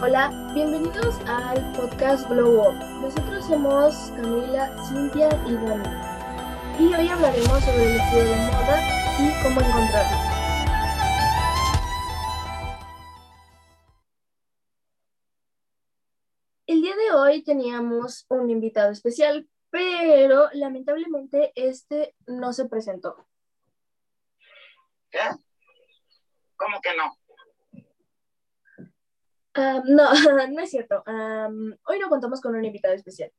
Hola, bienvenidos al podcast Glow Up. Nosotros somos Camila, Cintia y Dani. Y hoy hablaremos sobre el estilo de moda y cómo encontrarlo. El día de hoy teníamos un invitado especial, pero lamentablemente este no se presentó. ¿Qué? ¿Cómo que no? No, no es cierto. Hoy no contamos con un invitado especial.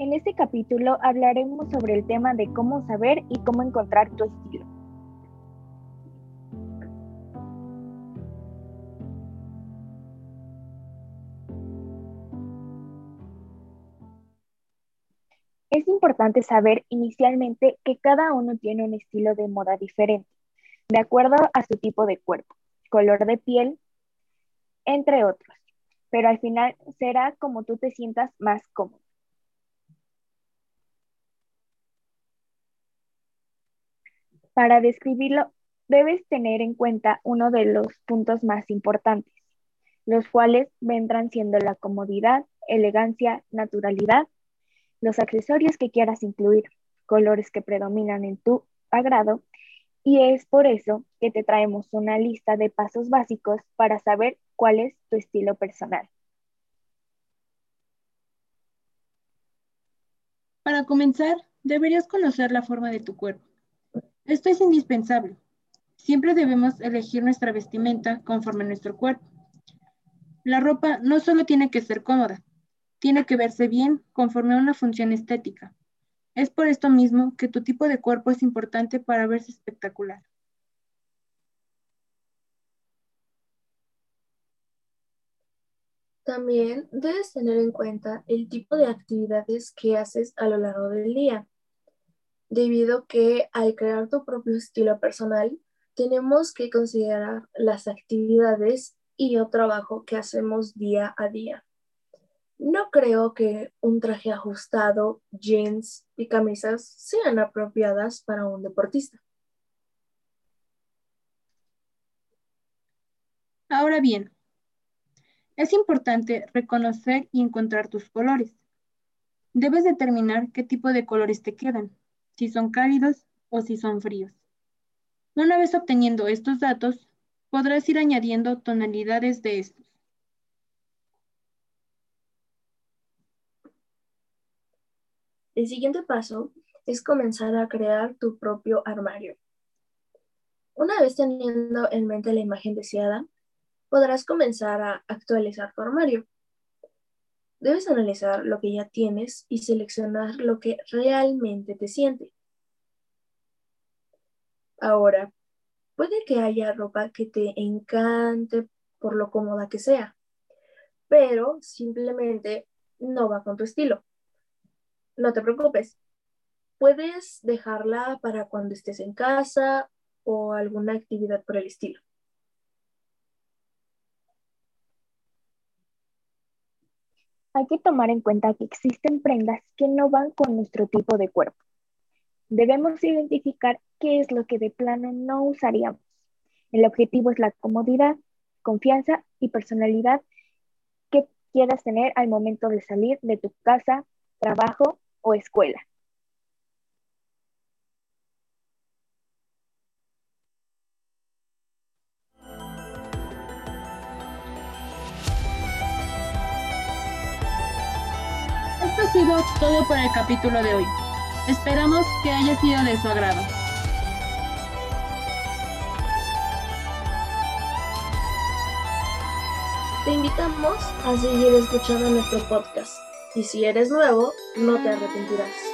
En este capítulo hablaremos sobre el tema de cómo saber y cómo encontrar tu estilo. Es importante saber inicialmente que cada uno tiene un estilo de moda diferente, de acuerdo a su tipo de cuerpo, color de piel, entre otros, pero al final será como tú te sientas más cómodo. Para describirlo, debes tener en cuenta uno de los puntos más importantes, los cuales vendrán siendo la comodidad, elegancia, naturalidad, los accesorios que quieras incluir, colores que predominan en tu agrado, y es por eso que te traemos una lista de pasos básicos para saber cuál es tu estilo personal. Para comenzar, deberías conocer la forma de tu cuerpo. Esto es indispensable. Siempre debemos elegir nuestra vestimenta conforme a nuestro cuerpo. La ropa no solo tiene que ser cómoda, tiene que verse bien conforme a una función estética. Es por esto mismo que tu tipo de cuerpo es importante para verse espectacular. También debes tener en cuenta el tipo de actividades que haces a lo largo del día, debido que al crear tu propio estilo personal, tenemos que considerar las actividades y el trabajo que hacemos día a día. No creo que un traje ajustado, jeans y camisas sean apropiadas para un deportista. Ahora bien, es importante reconocer y encontrar tus colores. Debes determinar qué tipo de colores te quedan, si son cálidos o si son fríos. Una vez obteniendo estos datos, podrás ir añadiendo tonalidades de estos. El siguiente paso es comenzar a crear tu propio armario. Una vez teniendo en mente la imagen deseada, podrás comenzar a actualizar tu armario. Debes analizar lo que ya tienes y seleccionar lo que realmente te siente. Ahora, puede que haya ropa que te encante por lo cómoda que sea, pero simplemente no va con tu estilo. No te preocupes. Puedes dejarla para cuando estés en casa o alguna actividad por el estilo. Hay que tomar en cuenta que existen prendas que no van con nuestro tipo de cuerpo. Debemos identificar qué es lo que de plano no usaríamos. El objetivo es la comodidad, confianza y personalidad que quieras tener al momento de salir de tu casa, trabajo o escuela. Esto ha sido todo por el capítulo de hoy. Esperamos que haya sido de su agrado. Te invitamos a seguir escuchando nuestro podcast y si eres nuevo, no te arrepentirás.